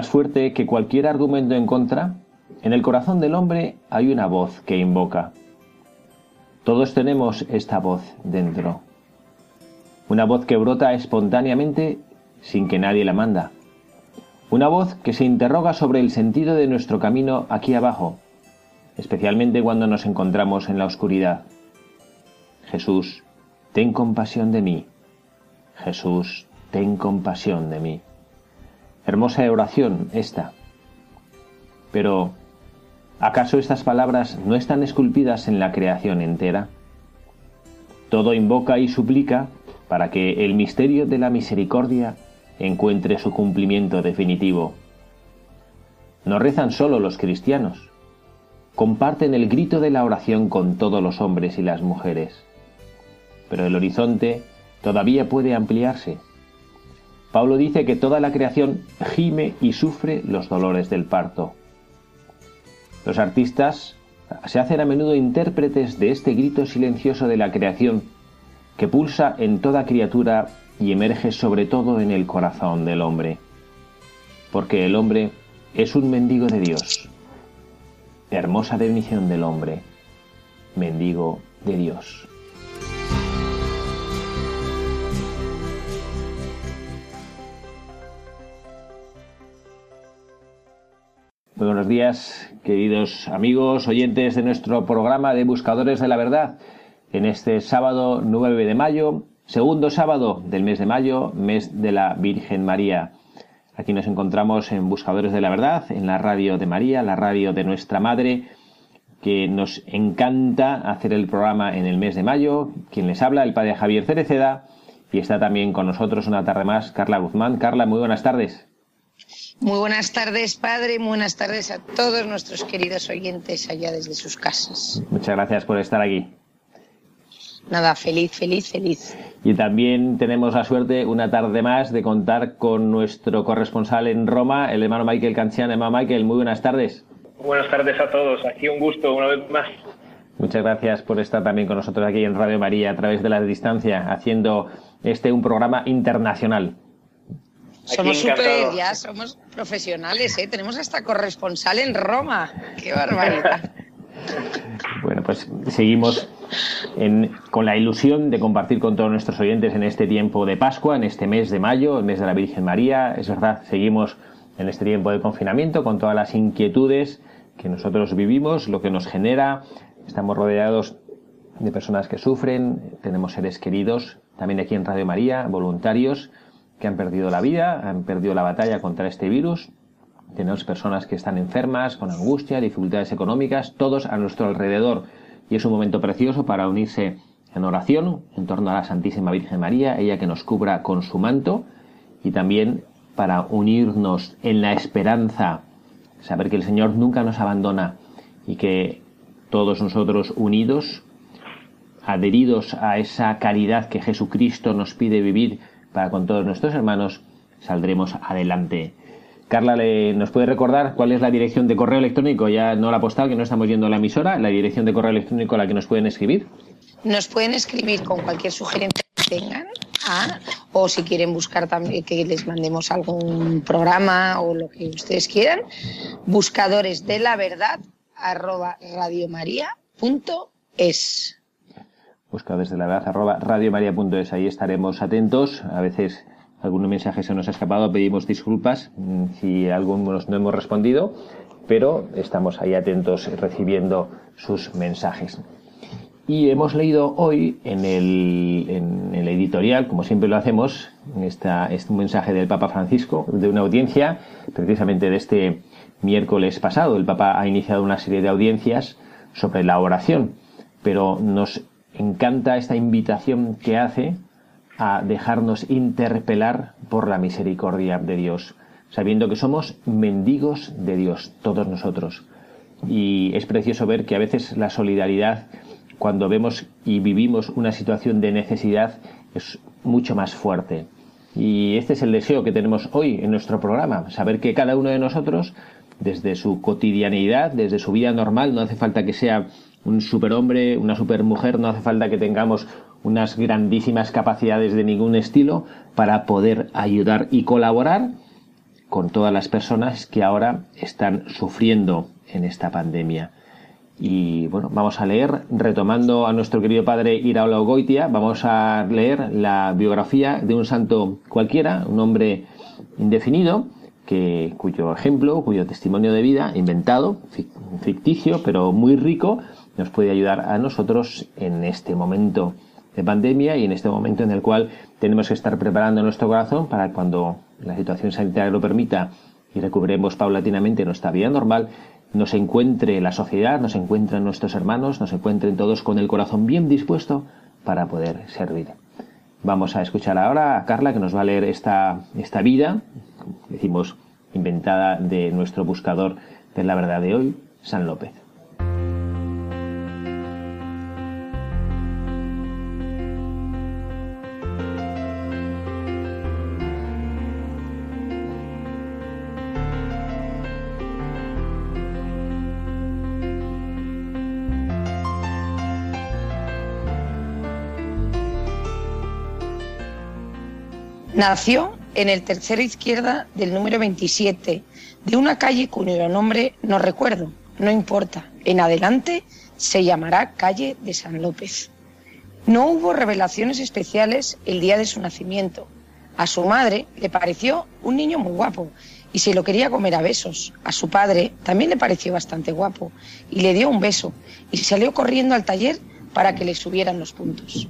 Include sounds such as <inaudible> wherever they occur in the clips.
Más fuerte que cualquier argumento en contra, en el corazón del hombre hay una voz que invoca. Todos tenemos esta voz dentro. Una voz que brota espontáneamente sin que nadie la manda. Una voz que se interroga sobre el sentido de nuestro camino aquí abajo, especialmente cuando nos encontramos en la oscuridad. Jesús, ten compasión de mí. Jesús, ten compasión de mí. Hermosa oración esta. Pero, ¿acaso estas palabras no están esculpidas en la creación entera? Todo invoca y suplica para que el misterio de la misericordia encuentre su cumplimiento definitivo. No rezan solo los cristianos, comparten el grito de la oración con todos los hombres y las mujeres. Pero el horizonte todavía puede ampliarse Pablo dice que toda la creación gime y sufre los dolores del parto. Los artistas se hacen a menudo intérpretes de este grito silencioso de la creación que pulsa en toda criatura y emerge sobre todo en el corazón del hombre. Porque el hombre es un mendigo de Dios. Hermosa definición del hombre, mendigo de Dios. Muy buenos días, queridos amigos, oyentes de nuestro programa de Buscadores de la Verdad. En este sábado 9 de mayo, segundo sábado del mes de mayo, mes de la Virgen María. Aquí nos encontramos en Buscadores de la Verdad, en la radio de María, la radio de nuestra Madre, que nos encanta hacer el programa en el mes de mayo. Quien les habla, el padre Javier Cereceda, y está también con nosotros una tarde más Carla Guzmán. Carla, muy buenas tardes. Muy buenas tardes, padre. Muy buenas tardes a todos nuestros queridos oyentes allá desde sus casas. Muchas gracias por estar aquí. Nada, feliz, feliz, feliz. Y también tenemos la suerte, una tarde más, de contar con nuestro corresponsal en Roma, el hermano Michael Cancian. Hermano Michael, muy buenas tardes. Buenas tardes a todos. Aquí un gusto una vez más. Muchas gracias por estar también con nosotros aquí en Radio María a través de la distancia, haciendo este un programa internacional. Somos super, ya somos profesionales, ¿eh? Tenemos hasta corresponsal en Roma. ¡Qué barbaridad! <laughs> bueno, pues seguimos con la ilusión de compartir con todos nuestros oyentes en este tiempo de Pascua, en este mes de mayo, el mes de la Virgen María. Es verdad, seguimos en este tiempo de confinamiento con todas las inquietudes que nosotros vivimos, lo que nos genera. Estamos rodeados de personas que sufren, tenemos seres queridos, también aquí en Radio María, voluntarios que han perdido la vida, han perdido la batalla contra este virus. Tenemos personas que están enfermas, con angustia, dificultades económicas, todos a nuestro alrededor. Y es un momento precioso para unirse en oración en torno a la Santísima Virgen María, ella que nos cubra con su manto, y también para unirnos en la esperanza, saber que el Señor nunca nos abandona y que todos nosotros unidos, adheridos a esa caridad que Jesucristo nos pide vivir, para con todos nuestros hermanos, saldremos adelante. Carla, ¿nos puede recordar cuál es la dirección de correo electrónico? Ya no la postal, que no estamos yendo a la emisora, la dirección de correo electrónico a la que nos pueden escribir. Nos pueden escribir con cualquier sugerencia que tengan, o si quieren buscar también que les mandemos algún programa o lo que ustedes quieran, buscadores de la verdad arroba radiomaria.es buscadores de la verdad arroba radiomaria.es. Ahí estaremos atentos. A veces algún mensaje se nos ha escapado, pedimos disculpas mm, si algunos no hemos respondido, pero estamos ahí atentos recibiendo sus mensajes. Y hemos leído hoy en el, en el editorial, como siempre lo hacemos, esta, este mensaje del Papa Francisco, de una audiencia, precisamente de este miércoles pasado. El Papa ha iniciado una serie de audiencias sobre la oración, pero nos encanta esta invitación que hace a dejarnos interpelar por la misericordia de Dios, sabiendo que somos mendigos de Dios, todos nosotros. Y es precioso ver que a veces la solidaridad, cuando vemos y vivimos una situación de necesidad, es mucho más fuerte. Y este es el deseo que tenemos hoy en nuestro programa, saber que cada uno de nosotros, desde su cotidianidad, desde su vida normal, no hace falta que sea un superhombre, una supermujer, no hace falta que tengamos unas grandísimas capacidades de ningún estilo para poder ayudar y colaborar con todas las personas que ahora están sufriendo en esta pandemia. Y bueno, vamos a leer, retomando a nuestro querido padre Iraola Goitia, vamos a leer la biografía de un santo cualquiera, un hombre indefinido, que, cuyo ejemplo, cuyo testimonio de vida, inventado, ficticio, pero muy rico, nos puede ayudar a nosotros en este momento de pandemia y en este momento en el cual tenemos que estar preparando nuestro corazón para cuando la situación sanitaria lo permita y recuperemos paulatinamente nuestra vida normal, nos encuentre la sociedad, nos encuentren nuestros hermanos, nos encuentren todos con el corazón bien dispuesto para poder servir. Vamos a escuchar ahora a Carla que nos va a leer esta, esta vida, decimos, inventada de nuestro buscador de la verdad de hoy, San López. Nació en el tercero izquierda del número 27, de una calle cuyo nombre no recuerdo, no importa. En adelante se llamará calle de San López. No hubo revelaciones especiales el día de su nacimiento. A su madre le pareció un niño muy guapo y se lo quería comer a besos. A su padre también le pareció bastante guapo y le dio un beso y salió corriendo al taller para que le subieran los puntos.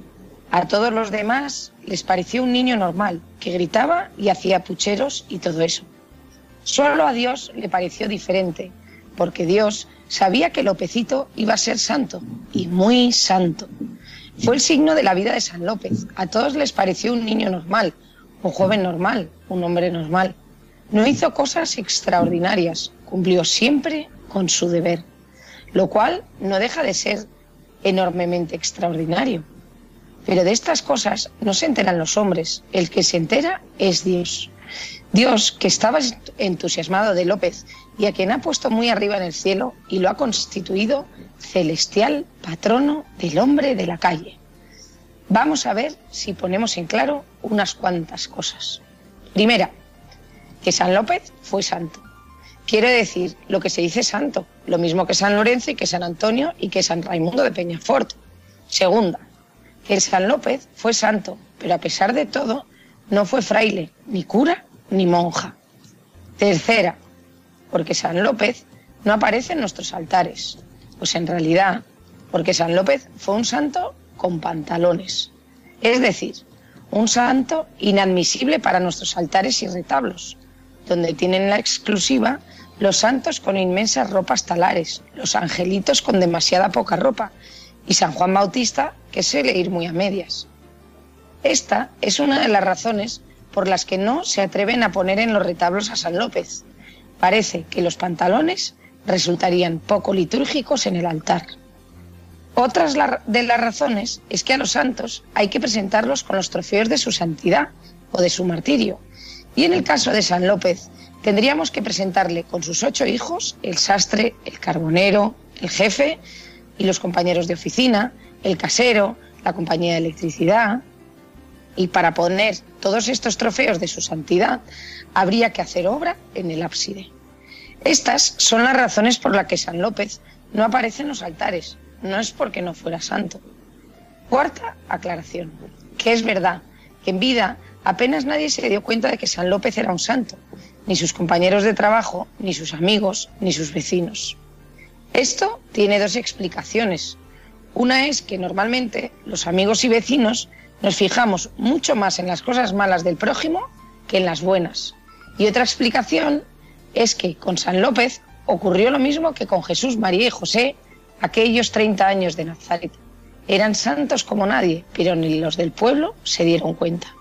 A todos los demás les pareció un niño normal, que gritaba y hacía pucheros y todo eso. Solo a Dios le pareció diferente, porque Dios sabía que Lópezito iba a ser santo, y muy santo. Fue el signo de la vida de San López. A todos les pareció un niño normal, un joven normal, un hombre normal. No hizo cosas extraordinarias, cumplió siempre con su deber, lo cual no deja de ser enormemente extraordinario. Pero de estas cosas no se enteran los hombres. El que se entera es Dios. Dios, que estaba entusiasmado de López y a quien ha puesto muy arriba en el cielo y lo ha constituido celestial patrono del hombre de la calle. Vamos a ver si ponemos en claro unas cuantas cosas. Primera, que San López fue santo. Quiere decir lo que se dice santo, lo mismo que San Lorenzo y que San Antonio y que San Raimundo de Peñafort. Segunda, el San López fue santo, pero a pesar de todo, no fue fraile, ni cura, ni monja. Tercera, porque San López no aparece en nuestros altares. Pues en realidad, porque San López fue un santo con pantalones. Es decir, un santo inadmisible para nuestros altares y retablos, donde tienen la exclusiva los santos con inmensas ropas talares, los angelitos con demasiada poca ropa y San Juan Bautista, que suele ir muy a medias. Esta es una de las razones por las que no se atreven a poner en los retablos a San López. Parece que los pantalones resultarían poco litúrgicos en el altar. Otras de las razones es que a los santos hay que presentarlos con los trofeos de su santidad o de su martirio. Y en el caso de San López, tendríamos que presentarle con sus ocho hijos, el sastre, el carbonero, el jefe, y los compañeros de oficina, el casero, la compañía de electricidad. Y para poner todos estos trofeos de su santidad, habría que hacer obra en el ábside. Estas son las razones por las que San López no aparece en los altares. No es porque no fuera santo. Cuarta aclaración, que es verdad que en vida apenas nadie se dio cuenta de que San López era un santo, ni sus compañeros de trabajo, ni sus amigos, ni sus vecinos. Esto tiene dos explicaciones. Una es que normalmente los amigos y vecinos nos fijamos mucho más en las cosas malas del prójimo que en las buenas. Y otra explicación es que con San López ocurrió lo mismo que con Jesús, María y José aquellos 30 años de Nazaret. Eran santos como nadie, pero ni los del pueblo se dieron cuenta.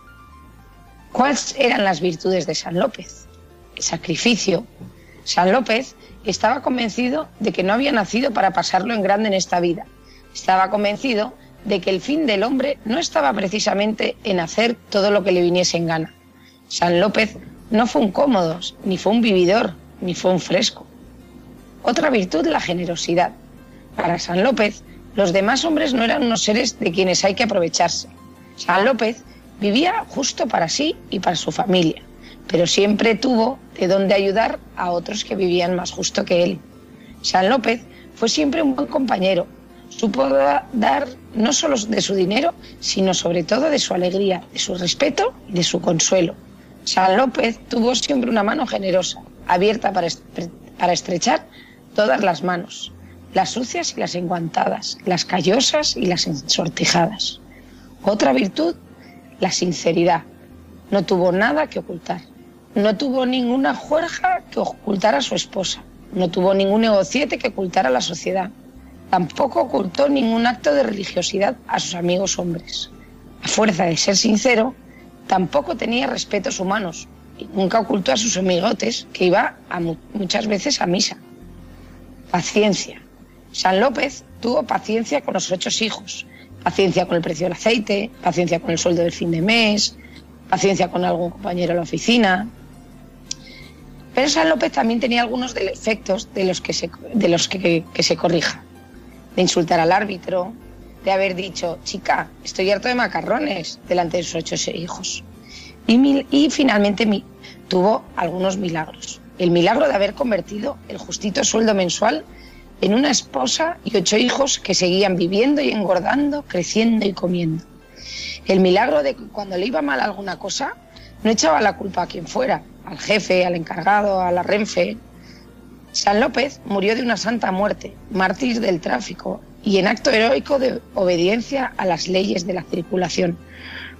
¿Cuáles eran las virtudes de San López? El sacrificio. San López estaba convencido de que no había nacido para pasarlo en grande en esta vida. Estaba convencido de que el fin del hombre no estaba precisamente en hacer todo lo que le viniese en gana. San López no fue un cómodo, ni fue un vividor, ni fue un fresco. Otra virtud, la generosidad. Para San López, los demás hombres no eran unos seres de quienes hay que aprovecharse. San López vivía justo para sí y para su familia, pero siempre tuvo de dónde ayudar a otros que vivían más justo que él. San López fue siempre un buen compañero, supo dar no solo de su dinero, sino sobre todo de su alegría, de su respeto y de su consuelo. San López tuvo siempre una mano generosa, abierta para, para estrechar todas las manos, las sucias y las enguantadas, las callosas y las ensortijadas. Otra virtud, la sinceridad. No tuvo nada que ocultar. No tuvo ninguna juerga que ocultar a su esposa. No tuvo ningún negociete que ocultar a la sociedad. Tampoco ocultó ningún acto de religiosidad a sus amigos hombres. A fuerza de ser sincero, tampoco tenía respetos humanos y nunca ocultó a sus amigotes que iba muchas veces a misa. Paciencia. San López tuvo paciencia con los ocho hijos, paciencia con el precio del aceite, paciencia con el sueldo del fin de mes, paciencia con algún compañero en la oficina. Pero San López también tenía algunos defectos de los que se, de los que, se corrija. De insultar al árbitro, de haber dicho, chica, estoy harto de macarrones delante de sus ocho hijos. Y, y finalmente tuvo algunos milagros el milagro de haber convertido el justito sueldo mensual en una esposa y ocho hijos que seguían viviendo y engordando, creciendo y comiendo. El milagro de que cuando le iba mal alguna cosa, no echaba la culpa a quien fuera, al jefe, al encargado, a la Renfe. San López murió de una santa muerte, mártir del tráfico y en acto heroico de obediencia a las leyes de la circulación,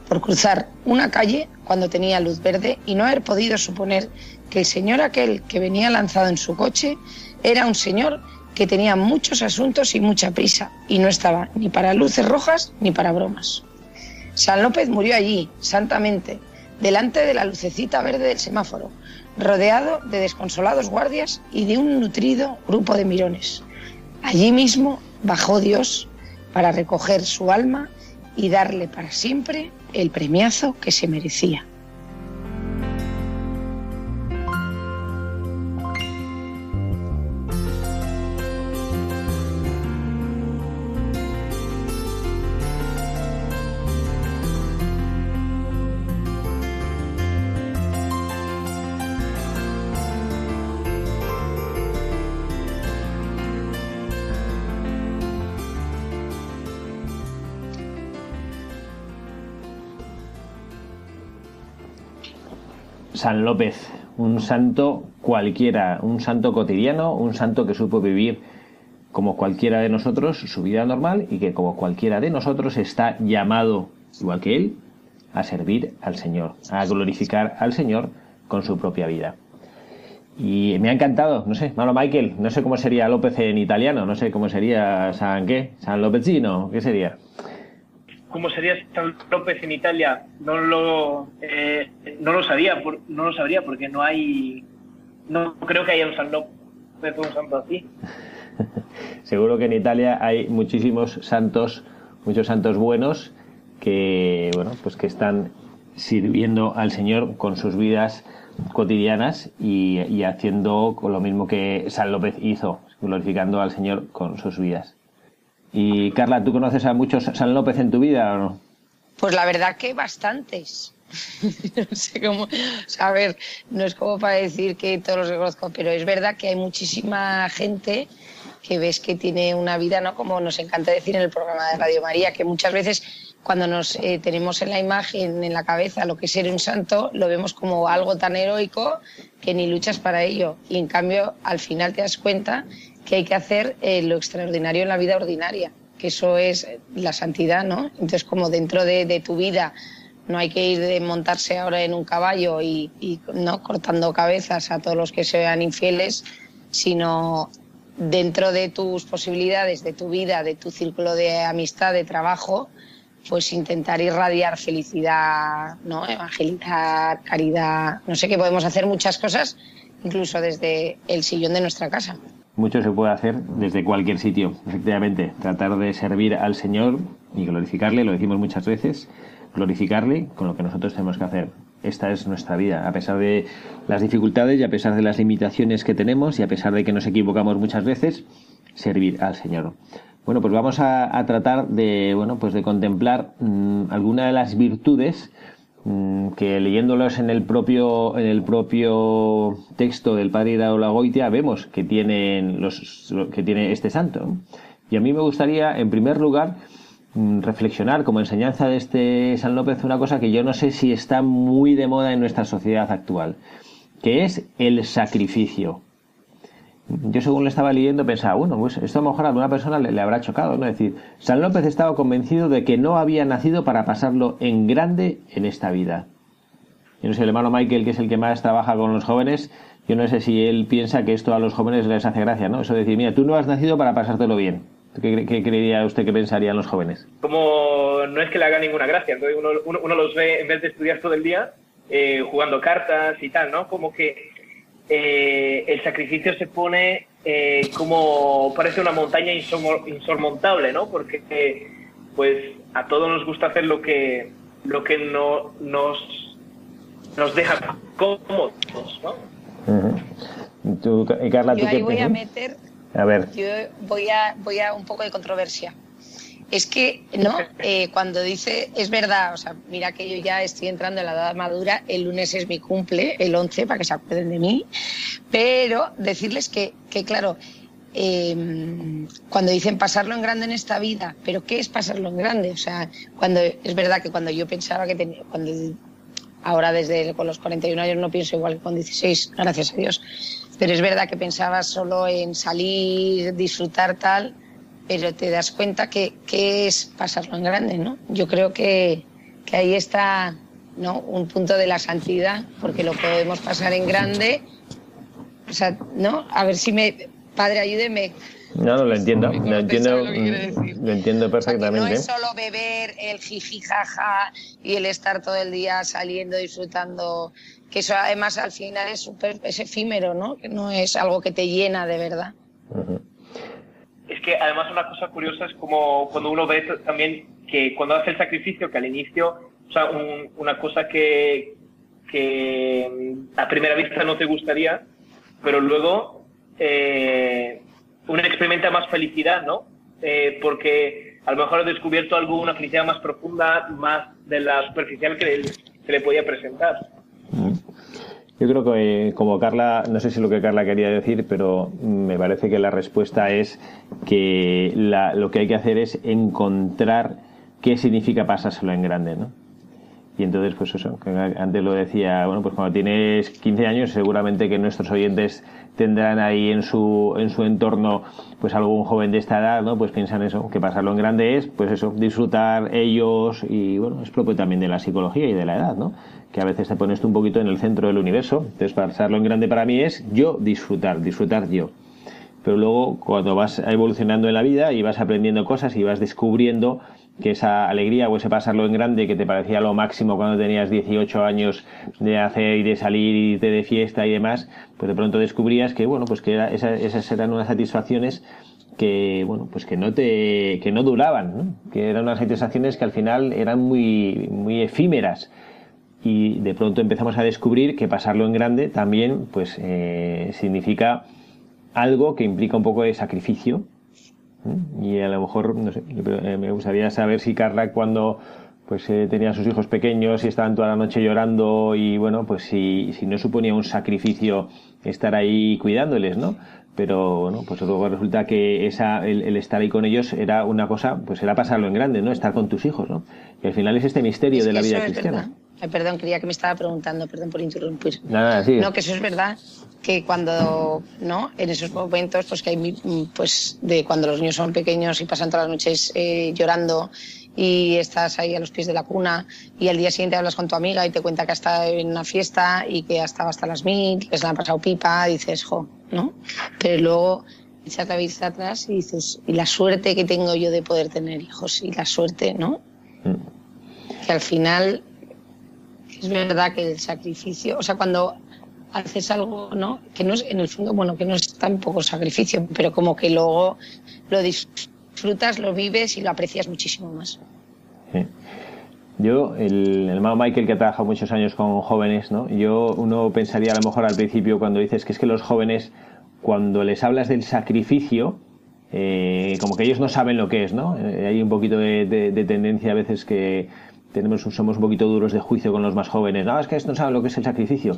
por cruzar una calle cuando tenía luz verde y no haber podido suponer que el señor aquel que venía lanzado en su coche era un señor que tenía muchos asuntos y mucha prisa y no estaba ni para luces rojas ni para bromas. San López murió allí, santamente, delante de la lucecita verde del semáforo, rodeado de desconsolados guardias y de un nutrido grupo de mirones. Allí mismo bajó Dios para recoger su alma y darle para siempre el premiazo que se merecía. San López, un santo cualquiera, un santo cotidiano, un santo que supo vivir como cualquiera de nosotros su vida normal y que como cualquiera de nosotros está llamado, igual que él, a servir al Señor, a glorificar al Señor con su propia vida. Y me ha encantado, no sé, malo Michael, no sé cómo sería López en italiano, no sé cómo sería San qué, San Lópezino, ¿qué sería? Cómo sería San López en Italia no lo eh, no lo sabía no lo sabría porque no hay no creo que haya un San López un santo así <laughs> seguro que en Italia hay muchísimos santos muchos santos buenos que bueno pues que están sirviendo al Señor con sus vidas cotidianas y, y haciendo lo mismo que San López hizo glorificando al Señor con sus vidas y Carla, ¿tú conoces a muchos San López en tu vida o no? Pues la verdad que bastantes. <laughs> no sé cómo, a ver, no es como para decir que todos los conozco, pero es verdad que hay muchísima gente que ves que tiene una vida, ¿no? Como nos encanta decir en el programa de Radio María, que muchas veces cuando nos eh, tenemos en la imagen, en la cabeza, lo que es ser un santo, lo vemos como algo tan heroico que ni luchas para ello. Y en cambio, al final te das cuenta que hay que hacer eh, lo extraordinario en la vida ordinaria, que eso es la santidad, ¿no? Entonces, como dentro de, tu vida no hay que ir de montarse ahora en un caballo y, no cortando cabezas a todos los que se vean infieles, sino dentro de tus posibilidades, de tu vida, de tu círculo de amistad, de trabajo, pues intentar irradiar felicidad, ¿no? evangelizar, caridad, no sé qué podemos hacer muchas cosas, incluso desde el sillón de nuestra casa. Mucho se puede hacer desde cualquier sitio, efectivamente, tratar de servir al Señor y glorificarle, lo decimos muchas veces, glorificarle con lo que nosotros tenemos que hacer. Esta es nuestra vida, a pesar de las dificultades y a pesar de las limitaciones que tenemos y a pesar de que nos equivocamos muchas veces, servir al Señor. Bueno, pues vamos a, tratar de, bueno, pues de contemplar mm, alguna de las virtudes que leyéndolos en el propio en el propio texto del Padre Goitia vemos que tienen los que tiene este santo. Y a mí me gustaría, en primer lugar, mm, reflexionar como enseñanza de este San López una cosa que yo no sé si está muy de moda en nuestra sociedad actual, que es el sacrificio yo según le estaba leyendo pensaba, bueno, pues esto a lo mejor a alguna persona le, habrá chocado, ¿no? Es decir, San López estaba convencido de que no había nacido para pasarlo en grande en esta vida. Yo no sé, el hermano Michael, que es el que más trabaja con los jóvenes, yo no sé si él piensa que esto a los jóvenes les hace gracia, ¿no? Eso de decir, mira, tú no has nacido para pasártelo bien. ¿Qué, qué creería usted que pensarían los jóvenes? Como no es que le haga ninguna gracia, entonces uno, uno, los ve, en vez de estudiar todo el día, eh, jugando cartas y tal, ¿no? Como que eh, el sacrificio se pone eh, como parece una montaña insurmontable, ¿no? Porque pues a todos nos gusta hacer lo que lo que no nos nos deja cómodos, ¿no? yo ahí voy a meter, a ver. yo voy a voy a un poco de controversia es que, ¿no? <laughs> Eh, cuando dice, es verdad, o sea, mira que yo ya estoy entrando en la edad madura, el lunes es mi cumple, el 11, para que se acuerden de mí, pero decirles que, que claro, em, cuando dicen pasarlo en grande en esta vida, pero ¿qué es pasarlo en grande? O sea, cuando es verdad que cuando yo pensaba que tenía, cuando ahora desde con los 41 años no pienso igual que con 16, gracias a Dios, pero es verdad que pensaba solo en salir, disfrutar tal, pero te das cuenta que, es pasarlo en grande, ¿no? Yo creo que, ahí está ¿no? un punto de la santidad, porque lo podemos pasar en grande. O sea, ¿no? A ver si me. Padre, ayúdeme. No, no, lo entiendo. Lo entiendo, lo, entiendo perfectamente. no es solo beber el jiji jaja y el estar todo el día saliendo, disfrutando. Que eso además al final es, super, es efímero, ¿no? Que no es algo que te llena de verdad que además una cosa curiosa es como cuando uno ve también que cuando hace el sacrificio, que al inicio, o sea, una cosa que, que a primera vista no te gustaría, pero luego eh, uno experimenta más felicidad, ¿no? Eh, porque a lo mejor ha descubierto algo, una felicidad más profunda, más de la superficial que se le podía presentar. Yo creo que eh, como Carla, no sé si lo que Carla quería decir, pero me parece que la respuesta es que lo que hay que hacer es encontrar qué significa pasárselo en grande, ¿no? Y entonces, pues eso, antes lo decía, bueno, pues cuando tienes 15 años, seguramente que nuestros oyentes tendrán ahí en su, en su entorno, pues algún joven de esta edad, ¿no? Pues piensan eso, que pasarlo en grande es, pues eso, disfrutar ellos y, bueno, es propio también de la psicología y de la edad, ¿no? que a veces te pones tú un poquito en el centro del universo. Entonces, pasarlo en grande para mí es yo disfrutar, disfrutar yo. Pero luego, cuando vas evolucionando en la vida y vas aprendiendo cosas y vas descubriendo que esa alegría o ese pasarlo en grande que te parecía lo máximo cuando tenías 18 años de hacer y de salir y de, de fiesta y demás, pues de pronto descubrías que, bueno, pues que era, esas, eran unas satisfacciones que bueno pues que no te que no duraban ¿no? que eran unas satisfacciones que al final eran muy muy efímeras y de pronto empezamos a descubrir que pasarlo en grande también pues eh, significa algo que implica un poco de sacrificio y a lo mejor no sé eh, me gustaría saber si Carla cuando pues eh, tenía a sus hijos pequeños y estaban toda la noche llorando y bueno pues si, si no suponía un sacrificio estar ahí cuidándoles no pero bueno pues luego resulta que esa el, estar ahí con ellos era una cosa pues era pasarlo en grande no estar con tus hijos no y al final es este misterio de la vida cristiana perdón, creía que me estaba preguntando, perdón por interrumpir. Nada, sí. No, que eso es verdad, que cuando, ¿no? En esos momentos, pues que hay, pues de cuando los niños son pequeños y pasan todas las noches eh, llorando y estás ahí a los pies de la cuna y al día siguiente hablas con tu amiga y te cuenta que ha estado en una fiesta y que ha estado hasta las mil, que se la han pasado pipa, dices, jo, ¿no? Pero luego echas la vista atrás y dices, y la suerte que tengo yo de poder tener hijos, y la suerte, ¿no? Mm. Que al final es verdad que el sacrificio, o sea, cuando haces algo, ¿no? Que no es, en el fondo, bueno, que no es tampoco sacrificio, pero como que luego lo disfrutas, lo vives y lo aprecias muchísimo más. Yo, el, hermano Michael, que ha trabajado muchos años con jóvenes, ¿no? Yo, uno pensaría a lo mejor al principio cuando dices que es que los jóvenes, cuando les hablas del sacrificio, eh, como que ellos no saben lo que es, ¿no? Eh, hay un poquito de tendencia a veces que tenemos, somos un poquito duros de juicio con los más jóvenes. No, es que no saben lo que es el sacrificio.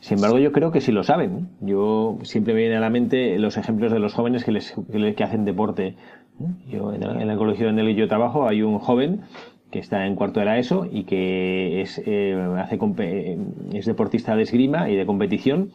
Sin embargo, yo creo que sí lo saben. Yo siempre me viene a la mente los ejemplos de los jóvenes que, les, que, hacen deporte. Yo, en, el, colegio en el que yo trabajo hay un joven que está en cuarto de la ESO y que es, eh, hace, es deportista de esgrima y de competición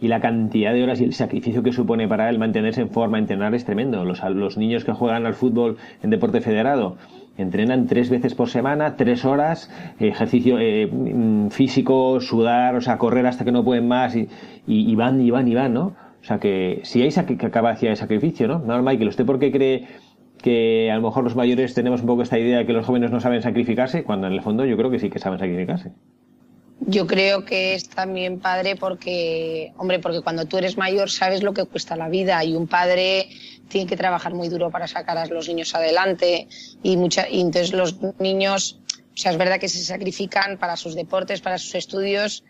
y la cantidad de horas y el sacrificio que supone para él mantenerse en forma, entrenar es tremendo. Los, los niños que juegan al fútbol en deporte federado entrenan tres veces por semana, tres horas, ejercicio eh, mm, físico, sudar, o sea, correr hasta que no pueden más y, y, van y van y van, ¿no? O sea, que si hay capacidad de sacrificio, ¿no? No, Michael, ¿usted por qué cree que a lo mejor los mayores tenemos un poco esta idea de que los jóvenes no saben sacrificarse, cuando en el fondo yo creo que sí que saben sacrificarse? Yo creo que es también padre porque, hombre, porque cuando tú eres mayor sabes lo que cuesta la vida y un padre tiene que trabajar muy duro para sacar a los niños adelante y, mucha, y entonces los niños, o sea, es verdad que se sacrifican para sus deportes, para sus estudios,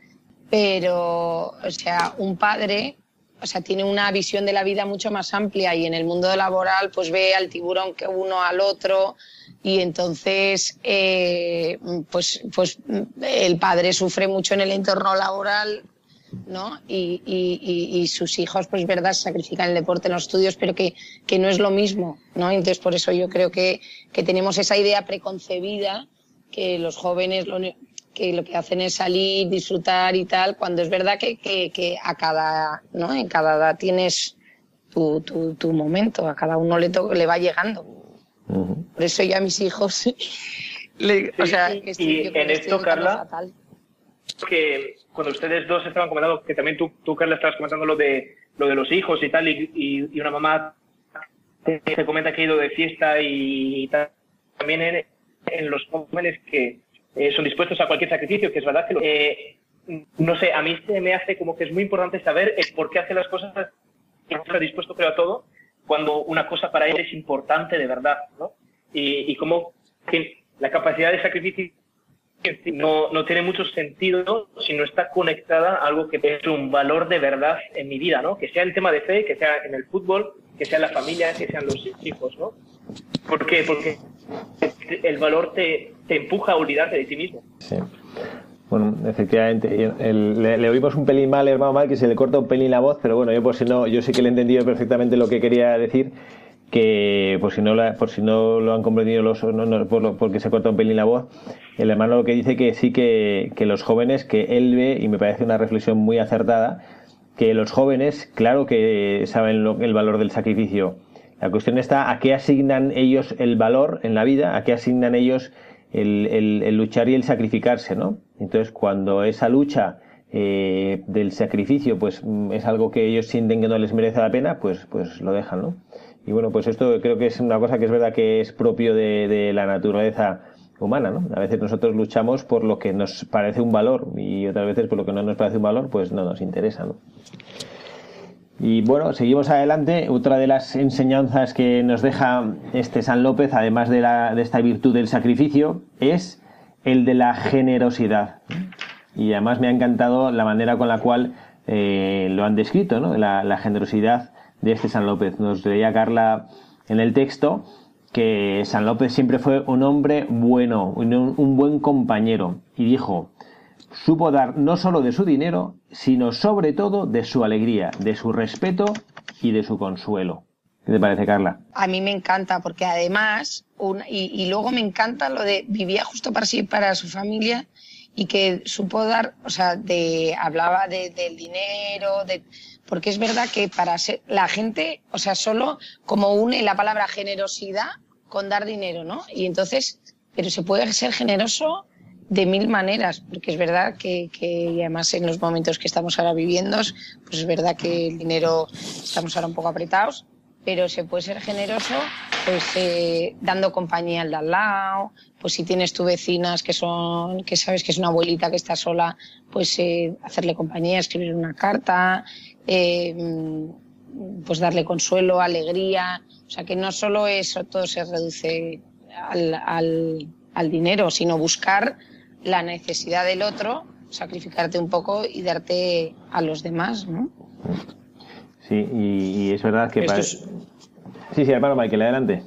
pero, o sea, un padre, o sea, tiene una visión de la vida mucho más amplia y en el mundo laboral pues ve al tiburón que uno al otro y entonces eh, pues, pues el padre sufre mucho en el entorno laboral ¿no? Y, y, y, sus hijos, pues verdad, sacrifican el deporte en los estudios, pero que, que no es lo mismo, ¿no? Entonces, por eso yo creo que, que tenemos esa idea preconcebida que los jóvenes lo, que lo que hacen es salir, disfrutar y tal, cuando es verdad que, que, que a cada, ¿no? En cada edad tienes tu, tu, tu momento, a cada uno le, le va llegando. Por eso yo a mis hijos, <laughs> le, o sea, y en esto, Carla, que cuando ustedes dos estaban comentando, que también tú, tú Carla, estabas comentando lo de, lo de los hijos y tal, y, y, una mamá te, comenta que ha ido de fiesta y, también en, en, los jóvenes que eh, son dispuestos a cualquier sacrificio, que es verdad que, eh, no sé, a mí se me hace como que es muy importante saber el por qué hace las cosas, que está dispuesto creo a todo, cuando una cosa para él es importante de verdad, ¿no? Y, y cómo la capacidad de sacrificio no, no tiene mucho sentido si no está conectada a algo que es un valor de verdad en mi vida, ¿no? Que sea el tema de fe, que sea en el fútbol, que sea la familia, que sean los hijos, ¿no? ¿Por qué? Porque el valor te, te empuja a olvidarte de ti mismo. Sí. Bueno, efectivamente, le, oímos un pelín mal, hermano mal, que se le corta un pelín la voz, pero bueno, yo por si no, yo sí que le he entendido perfectamente lo que quería decir que por si no por si no lo han comprendido los por porque se corta un pelín la voz el hermano lo que dice que sí que, que los jóvenes que él ve y me parece una reflexión muy acertada que los jóvenes claro que saben el valor del sacrificio. La cuestión está a qué asignan ellos el valor en la vida a qué asignan ellos el, el, luchar y el sacrificarse no entonces cuando esa lucha eh, del sacrificio pues es algo que ellos sienten que no les merece la pena pues pues lo dejan no y bueno, pues esto creo que es una cosa que es verdad que es propio de, la naturaleza humana, ¿no? A veces nosotros luchamos por lo que nos parece un valor y otras veces por lo que no nos parece un valor, pues no nos interesa, ¿no? Y bueno, seguimos adelante. Otra de las enseñanzas que nos deja este San López, además de, la, de esta virtud del sacrificio, es el de la generosidad. Y además me ha encantado la manera con la cual eh, lo han descrito, ¿no? La, la generosidad de este San López. Nos leía Carla en el texto que San López siempre fue un hombre bueno, un, buen compañero, y dijo, supo dar no solo de su dinero, sino sobre todo de su alegría, de su respeto y de su consuelo. ¿Qué te parece, Carla? A mí me encanta, porque además, y, luego me encanta lo de vivía justo para sí, para su familia, y que supo dar, o sea, de, hablaba de, del dinero, de, porque es verdad que para ser, la gente, o sea, solo como une la palabra generosidad con dar dinero, ¿no? Y entonces, pero se puede ser generoso de mil maneras, porque es verdad que, que además en los momentos que estamos ahora viviendo, pues es verdad que el dinero estamos ahora un poco apretados, pero se puede ser generoso pues eh, dando compañía al de al lado, pues si tienes tu vecinas que son, que sabes que es una abuelita que está sola, pues eh, hacerle compañía, escribir una carta, eh, pues darle consuelo, alegría, o sea que no solo eso todo se reduce al, al, al dinero, sino buscar la necesidad del otro, sacrificarte un poco y darte a los demás, ¿no? Sí, y, y es verdad que... Es- Sí, sí, hermano Michael, adelante.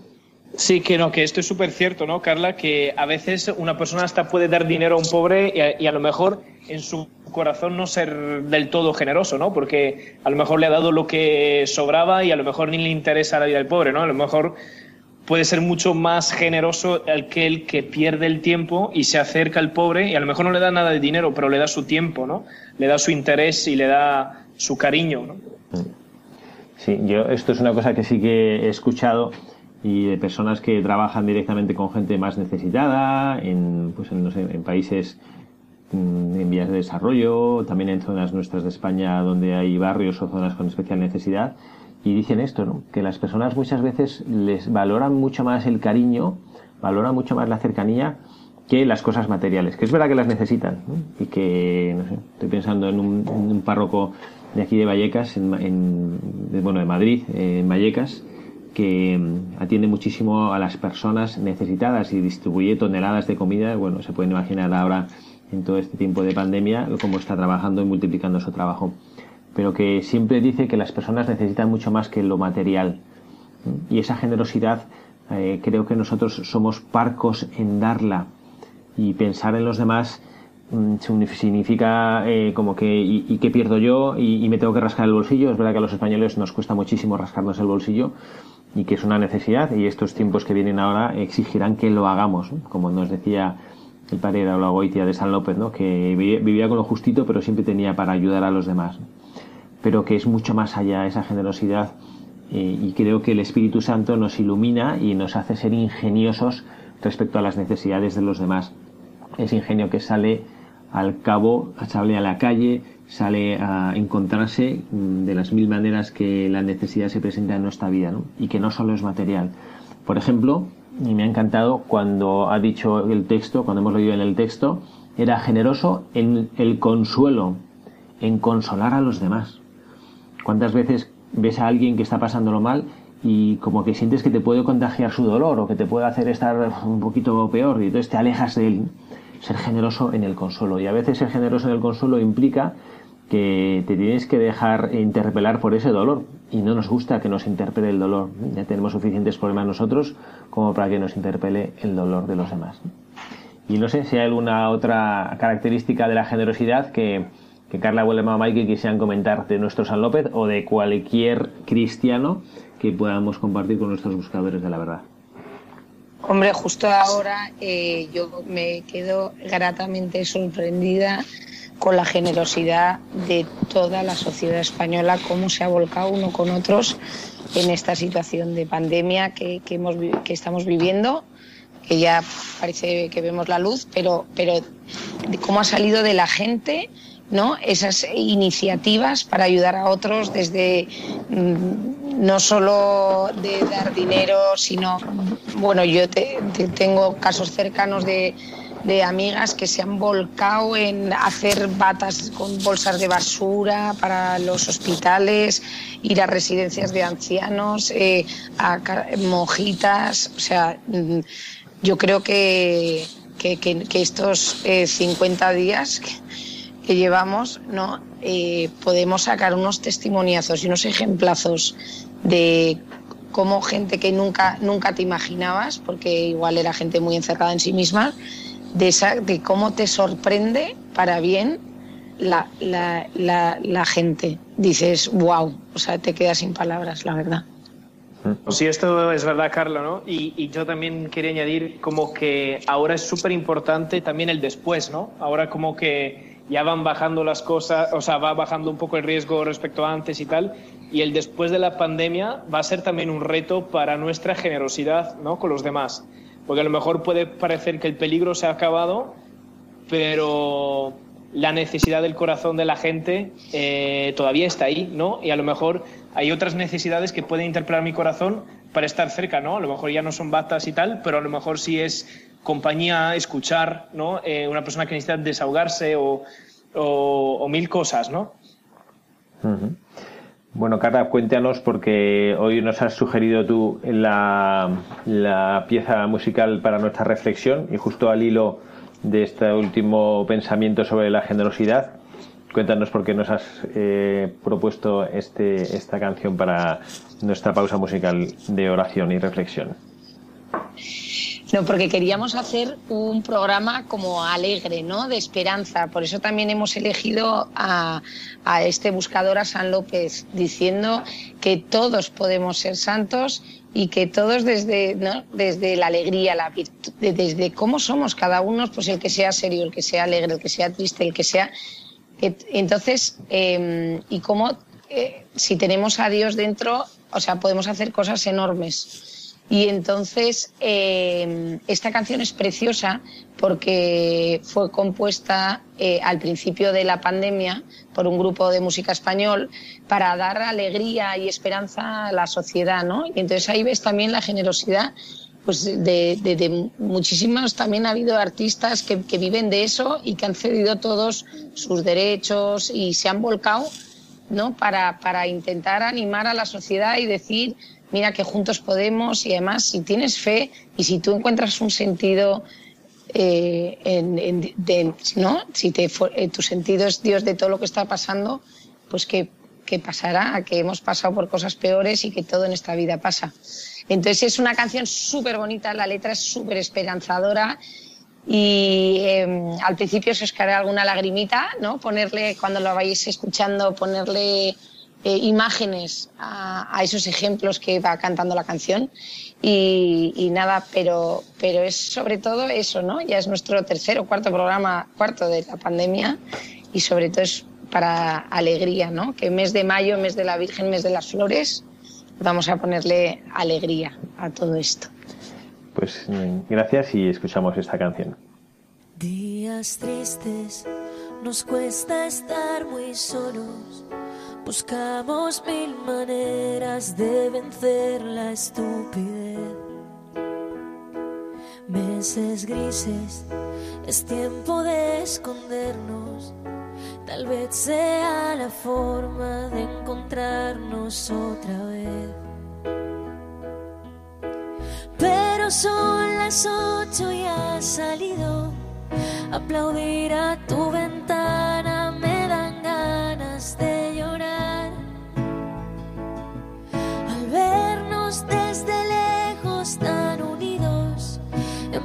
Sí, que no, que esto es súper cierto, ¿no, Carla? Que a veces una persona hasta puede dar dinero a un pobre y a, lo mejor en su corazón no ser del todo generoso, ¿no? Porque a lo mejor le ha dado lo que sobraba y a lo mejor ni le interesa la vida del pobre, ¿no? A lo mejor puede ser mucho más generoso aquel que pierde el tiempo y se acerca al pobre y a lo mejor no le da nada de dinero, pero le da su tiempo, ¿no? Le da su interés y le da su cariño, ¿no? Sí, yo esto es una cosa que sí que he escuchado y de personas que trabajan directamente con gente más necesitada, en, pues en, no sé, en países mm, en vías de desarrollo, también en zonas nuestras de España donde hay barrios o zonas con especial necesidad. Y dicen esto, ¿no? que las personas muchas veces les valoran mucho más el cariño, valoran mucho más la cercanía que las cosas materiales, que es verdad que las necesitan, ¿no? y que, no sé, estoy pensando en un, en párroco de aquí de Vallecas, en, en- de- bueno, de Madrid, eh, en Vallecas, que mm, atiende muchísimo a las personas necesitadas y distribuye toneladas de comida. Bueno, se pueden imaginar ahora en todo este tiempo de pandemia cómo está trabajando y multiplicando su trabajo. Pero que siempre dice que las personas necesitan mucho más que lo material. Y esa generosidad eh, creo que nosotros somos parcos en darla y pensar en los demás mm, signi- significa eh, como que y, y qué pierdo yo y, y me tengo que rascar el bolsillo es verdad que a los españoles nos cuesta muchísimo rascarnos el bolsillo y que es una necesidad y estos tiempos que vienen ahora exigirán que lo hagamos como nos decía el padre de la Goitia de San López ¿no? que vivía, con lo justito pero siempre tenía para ayudar a los demás pero que es mucho más allá esa generosidad eh, y creo que el Espíritu Santo nos ilumina y nos hace ser ingeniosos respecto a las necesidades de los demás. Ese ingenio que sale al cabo, sale a la calle, sale a encontrarse mm, de las mil maneras que la necesidad se presenta en nuestra vida ¿no? y que no solo es material. Por ejemplo, y me ha encantado cuando ha dicho el texto, cuando hemos leído en el texto, era generoso en el consuelo, en consolar a los demás. ¿Cuántas veces ves a alguien que está pasándolo mal y como que sientes que te puede contagiar su dolor o que te puede hacer estar un poquito peor y entonces te alejas de él? Ser generoso en el consuelo. Y a veces ser generoso en el consuelo implica que te tienes que dejar interpelar por ese dolor y no nos gusta que nos interpele el dolor. Ya tenemos suficientes problemas nosotros como para que nos interpele el dolor de los demás. Y no sé si hay alguna otra característica de la generosidad que, que Carla Huelema o Mike quisieran comentar de nuestro San López o de cualquier cristiano que podamos compartir con nuestros buscadores de la verdad. Hombre, justo ahora eh, yo me quedo gratamente sorprendida con la generosidad de toda la sociedad española, cómo se ha volcado uno con otros en esta situación de pandemia que, que hemos, que estamos viviendo, que ya parece que vemos la luz, pero, pero cómo ha salido de la gente ¿no? esas iniciativas para ayudar a otros desde mm, no solo de dar dinero, sino, bueno, yo te- te- tengo casos cercanos de, de amigas que se han volcado en hacer batas con bolsas de basura para los hospitales, ir a residencias de ancianos, eh, a monjitas, o sea, mm, yo creo que- que estos eh, 50 días que, llevamos, ¿no? Eh, podemos sacar unos testimoniazos y unos ejemplazos de cómo gente que nunca, nunca te imaginabas, porque igual era gente muy encerrada en sí misma, de, esa, de cómo te sorprende para bien la, la, la, la gente. Dices, wow, o sea, te quedas sin palabras, la verdad. Sí, esto es verdad, Carla, ¿no? Y, y yo también quería añadir como que ahora es súper importante también el después, ¿no? Ahora como que ya van bajando las cosas, o sea, va bajando un poco el riesgo respecto a antes y tal, y el después de la pandemia va a ser también un reto para nuestra generosidad, ¿no? Con los demás. Porque a lo mejor puede parecer que el peligro se ha acabado, pero la necesidad del corazón de la gente eh, todavía está ahí, ¿no? Y a lo mejor hay otras necesidades que pueden interpelar mi corazón para estar cerca, ¿no? A lo mejor ya no son batas y tal, pero a lo mejor sí es compañía, escuchar, ¿no? Eh, una persona que necesita desahogarse o, o, mil cosas, ¿no? Bueno, Carla, cuéntanos porque hoy nos has sugerido tú la, la pieza musical para nuestra reflexión y justo al hilo de este último pensamiento sobre la generosidad, cuéntanos por qué nos has eh, propuesto este, esta canción para nuestra pausa musical de oración y reflexión. No, porque queríamos hacer un programa como alegre, ¿no? De esperanza. Por eso también hemos elegido a, este buscador, a San López, diciendo que todos podemos ser santos y que todos desde, ¿no? desde la alegría, la virtud, desde cómo somos cada uno, pues el que sea serio, el que sea alegre, el que sea triste, el que sea... entonces, em, y cómo eh, si tenemos a Dios dentro, o sea, podemos hacer cosas enormes. Y entonces eh, esta canción es preciosa porque fue compuesta eh, al principio de la pandemia por un grupo de música español para dar alegría y esperanza a la sociedad, ¿no? Y entonces ahí ves también la generosidad pues de, de, muchísimos también ha habido artistas que, que, viven de eso y que han cedido todos sus derechos y se han volcado ¿no? para, para intentar animar a la sociedad y decir mira que juntos podemos y además si tienes fe y si tú encuentras un sentido eh, en, ¿no? si te, eh, tu sentido es Dios de todo lo que está pasando, pues que, que pasará, que hemos pasado por cosas peores y que todo en esta vida pasa. Entonces es una canción súper bonita, la letra es súper esperanzadora y em, al principio se os cae alguna lagrimita, ¿no? Ponerle, cuando lo vais escuchando, ponerle eh, imágenes a, esos ejemplos que va cantando la canción y, nada, pero, pero es sobre todo eso, ¿no? Ya es nuestro tercer o cuarto programa, cuarto de la pandemia y sobre todo es para alegría, ¿no? Que mes de mayo, mes de la Virgen, mes de las flores, vamos a ponerle alegría a todo esto. Pues gracias y escuchamos esta canción. Días tristes, nos cuesta estar muy solos Buscamos mil maneras de vencer la estupidez. Meses grises, es tiempo de escondernos. Tal vez sea la forma de encontrarnos otra vez. Pero son las ocho y has salido. Aplaudir a tu ventana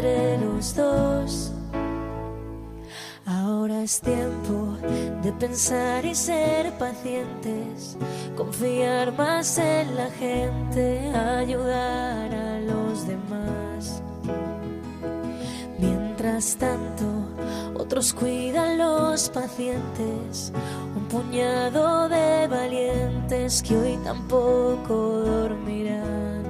entre los dos. Ahora es tiempo de pensar y ser pacientes, confiar más en la gente, ayudar a los demás. Mientras tanto, otros cuidan los pacientes, un puñado de valientes que hoy tampoco dormirán.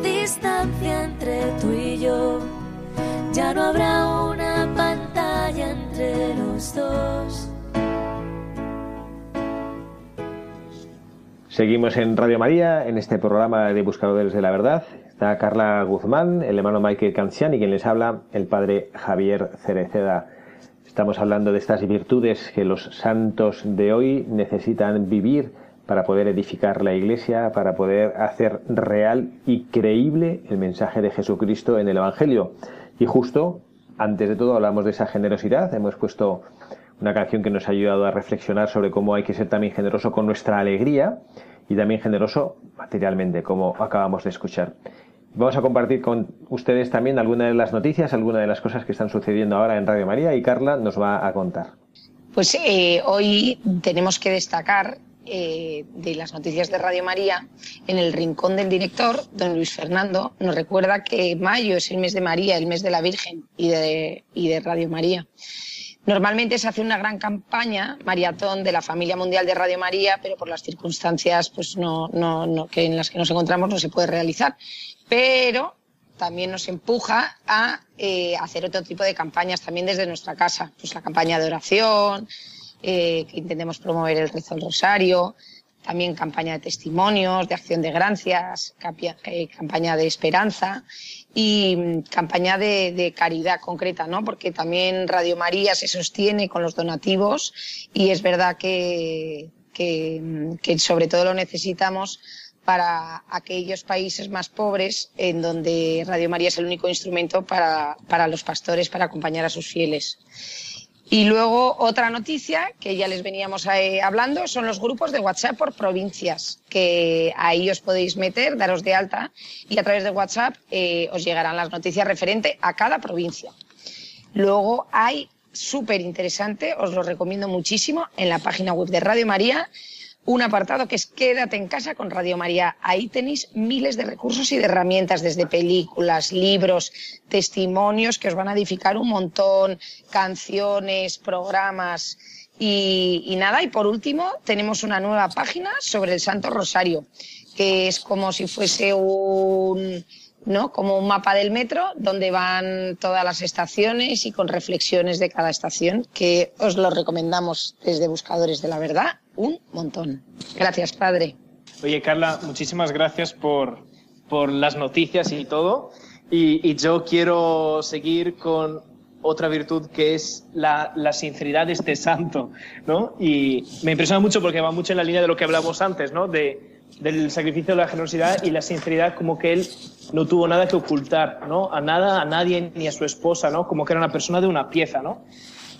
distancia entre tú y yo. Ya no habrá una pantalla entre los dos. Seguimos en Radio María, en este programa de Buscadores de la Verdad. Está Carla Guzmán, el hermano Michael Cancian y quien les habla, el padre Javier Cereceda. Estamos hablando de estas virtudes que los santos de hoy necesitan vivir para poder edificar la Iglesia, para poder hacer real y creíble el mensaje de Jesucristo en el Evangelio. Y justo, antes de todo, hablamos de esa generosidad. Hemos puesto una canción que nos ha ayudado a reflexionar sobre cómo hay que ser también generoso con nuestra alegría y también generoso materialmente, como acabamos de escuchar. Vamos a compartir con ustedes también algunas de las noticias, algunas de las cosas que están sucediendo ahora en Radio María y Carla nos va a contar. Pues eh, hoy tenemos que destacar eh, de las noticias de Radio María, en el rincón del director, don Luis Fernando, nos recuerda que mayo es el mes de María, el mes de la Virgen y de, y de Radio María. Normalmente se hace una gran campaña, maratón de la familia mundial de Radio María, pero por las circunstancias pues no, no, que en las que nos encontramos no se puede realizar. Pero también nos empuja a eh, hacer otro tipo de campañas también desde nuestra casa. Pues la campaña de oración, eh, que intentemos promover el rezo del rosario, también campaña de testimonios, de acción de gracias, eh, campaña de esperanza y mm, campaña de, de, caridad concreta, ¿no? Porque también Radio María se sostiene con los donativos y es verdad que, que, mm, que sobre todo lo necesitamos para aquellos países más pobres en donde Radio María es el único instrumento para, para los pastores para acompañar a sus fieles. Y luego otra noticia que ya les veníamos eh, hablando son los grupos de WhatsApp por provincias, que ahí os podéis meter, daros de alta y a través de WhatsApp eh, os llegarán las noticias referente a cada provincia. Luego hay súper interesante, os lo recomiendo muchísimo, en la página web de Radio María un apartado que es Quédate en casa con Radio María. Ahí tenéis miles de recursos y de herramientas, desde películas, libros, testimonios que os van a edificar un montón, canciones, programas. Y, y nada, y por último, tenemos una nueva página sobre el Santo Rosario, que es como si fuese un, ¿no? Como un mapa del metro donde van todas las estaciones y con reflexiones de cada estación, que os lo recomendamos desde Buscadores de la Verdad un montón. Gracias, padre. Oye, Carla, muchísimas gracias por, por las noticias y todo. Y, y, yo quiero seguir con otra virtud que es la, la, sinceridad de este santo, ¿no? Y me impresiona mucho porque va mucho en la línea de lo que hablamos antes, ¿no? De, del sacrificio de la generosidad y la sinceridad como que él no tuvo nada que ocultar, ¿no? A nada, a nadie, ni a su esposa, ¿no? Como que era una persona de una pieza, ¿no?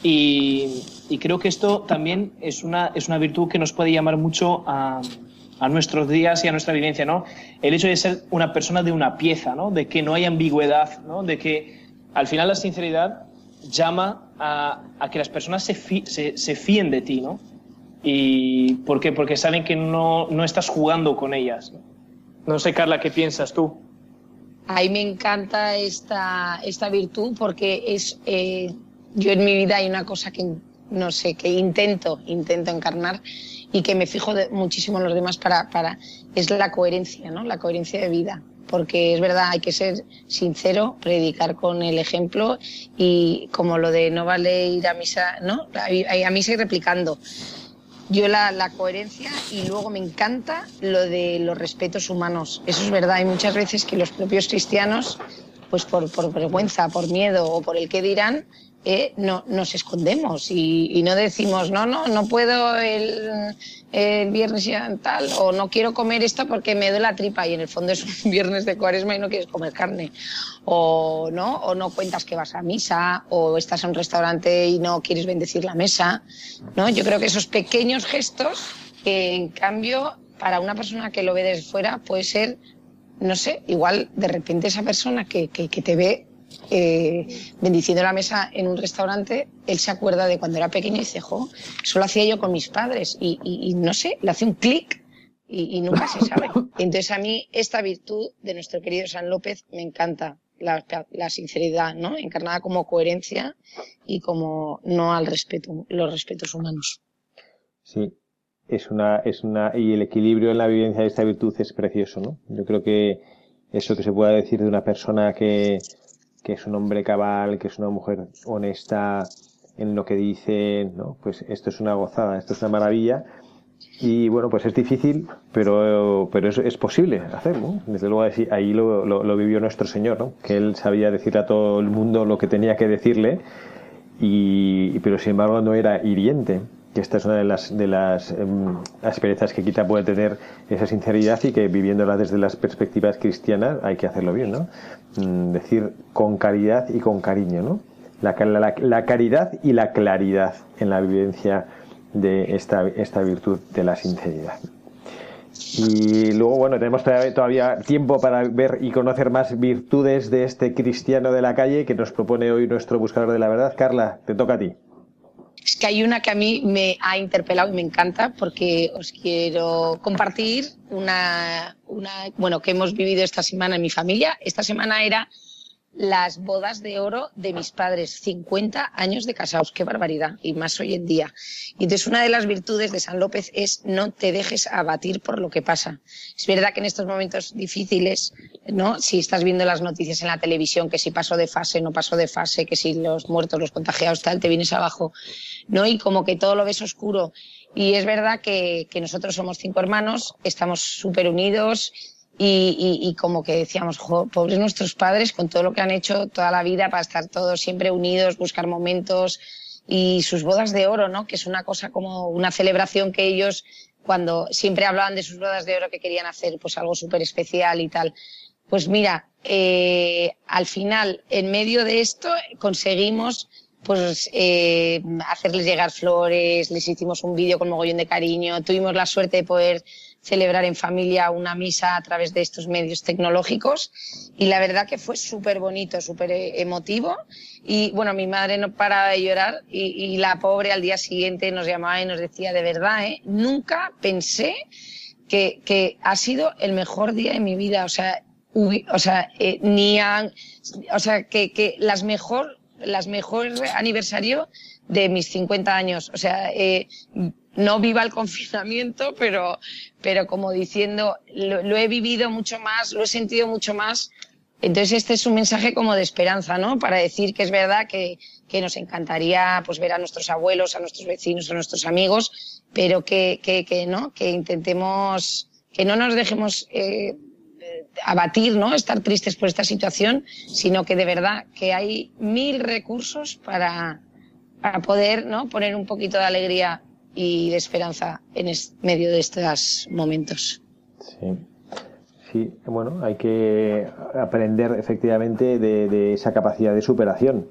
Y, y creo que esto también es una, es una virtud que nos puede llamar mucho a, a nuestros días y a nuestra vivencia, ¿no? El hecho de ser una persona de una pieza, ¿no? De que no hay ambigüedad, ¿no? De que al final la sinceridad llama a, a que las personas se, fi, se, se fíen de ti, ¿no? ¿Y por qué? Porque saben que no, no estás jugando con ellas. No sé, Carla, ¿qué piensas tú? A mí me encanta esta, esta virtud porque es, eh, yo en mi vida hay una cosa que, no sé, que intento, intento encarnar y que me fijo de, muchísimo en los demás para, para, es la coherencia, ¿no? La coherencia de vida. Porque es verdad, hay que ser sincero, predicar con el ejemplo y como lo de no vale ir a misa, ¿no? A, a misa y replicando yo la, la, coherencia y luego me encanta lo de los respetos humanos. Eso es verdad, hay muchas veces que los propios cristianos, pues por, por vergüenza, por miedo o por el qué dirán, eh, no, nos escondemos y, y, no decimos, no, no, no puedo el, el viernes tal, o no quiero comer esto porque me duele la tripa y en el fondo es un <laughs> viernes de cuaresma y no quieres comer carne. O no, o no cuentas que vas a misa, o estás en un restaurante y no quieres bendecir la mesa. ¿no? Yo creo que esos pequeños gestos, que en cambio, para una persona que lo ve desde fuera, puede ser, no sé, igual de repente esa persona que, que, que te ve eh, bendiciendo la mesa en un restaurante, él se acuerda de cuando era pequeño y dice, jo, eso lo hacía yo con mis padres y, y, y no sé, le hace un clic y, y, nunca se sabe. <laughs> Entonces a mí esta virtud de nuestro querido San López me encanta, la, la sinceridad, ¿no? Encarnada como coherencia y como no al respeto, los respetos humanos. Sí, es una, es una, y el equilibrio en la vivencia de esta virtud es precioso, ¿no? Yo creo que eso que se pueda decir de una persona que, que es un hombre cabal, que es una mujer honesta en lo que dice, ¿no? Pues esto es una gozada, esto es una maravilla. Y bueno, pues es difícil, pero, pero es, es posible hacerlo. Desde luego ahí lo, lo, lo, vivió nuestro Señor, ¿no? que Él sabía decir a todo el mundo lo que tenía que decirle, y, pero sin embargo no era hiriente que esta es una de las, de las eh, experiencias que quizá puede tener esa sinceridad y que viviéndola desde las perspectivas cristianas hay que hacerlo bien, ¿no? Mm, decir con caridad y con cariño, ¿no? La, la, la, caridad y la claridad en la vivencia de esta, esta virtud de la sinceridad. Y luego, bueno, tenemos todavía tiempo para ver y conocer más virtudes de este cristiano de la calle que nos propone hoy nuestro buscador de la verdad. Carla, te toca a ti. Es que hay una que a mí me ha interpelado y me encanta porque os quiero compartir una, una, bueno, que hemos vivido esta semana en mi familia. Esta semana era las bodas de oro de mis padres, 50 años de casados, qué barbaridad, y más hoy en día. Y entonces una de las virtudes de San López es no te dejes abatir por lo que pasa. Es verdad que en estos momentos difíciles, ¿no? Si estás viendo las noticias en la televisión, que si paso de fase, no paso de fase, que si los muertos, los contagiados, tal, te vienes abajo, ¿no? Y como que todo lo ves oscuro. Y es verdad que, que nosotros somos cinco hermanos, estamos súper unidos, y, y, y, como que decíamos, jo, pobres nuestros padres con todo lo que han hecho toda la vida para estar todos siempre unidos, buscar momentos y sus bodas de oro, ¿no? Que es una cosa como una celebración que ellos cuando siempre hablaban de sus bodas de oro que querían hacer pues algo súper especial y tal. Pues mira, eh, al final, en medio de esto, conseguimos pues eh, hacerles llegar flores, les hicimos un vídeo con mogollón de cariño, tuvimos la suerte de poder celebrar en familia una misa a través de estos medios tecnológicos. Y la verdad que fue súper bonito, súper emotivo. Y bueno, mi madre no paraba de llorar y, la pobre al día siguiente nos llamaba y nos decía de verdad, ¿eh? nunca pensé que, que ha sido el mejor día de mi vida, o sea, o sea, eh, ni han, o sea, que, que las mejor, las mejores aniversario de mis 50 años, o sea, eh, no viva el confinamiento, pero, pero como diciendo, lo, lo, he vivido mucho más, lo he sentido mucho más. Entonces este es un mensaje como de esperanza, ¿no? Para decir que es verdad que, que nos encantaría pues ver a nuestros abuelos, a nuestros vecinos, a nuestros amigos, pero que, que, que no, que intentemos, que no nos dejemos eh, abatir, ¿no? Estar tristes por esta situación, sino que de verdad que hay mil recursos para, para poder, ¿no? Poner un poquito de alegría y de esperanza en medio de estos momentos. Sí. Sí, bueno, hay que aprender efectivamente de, esa capacidad de superación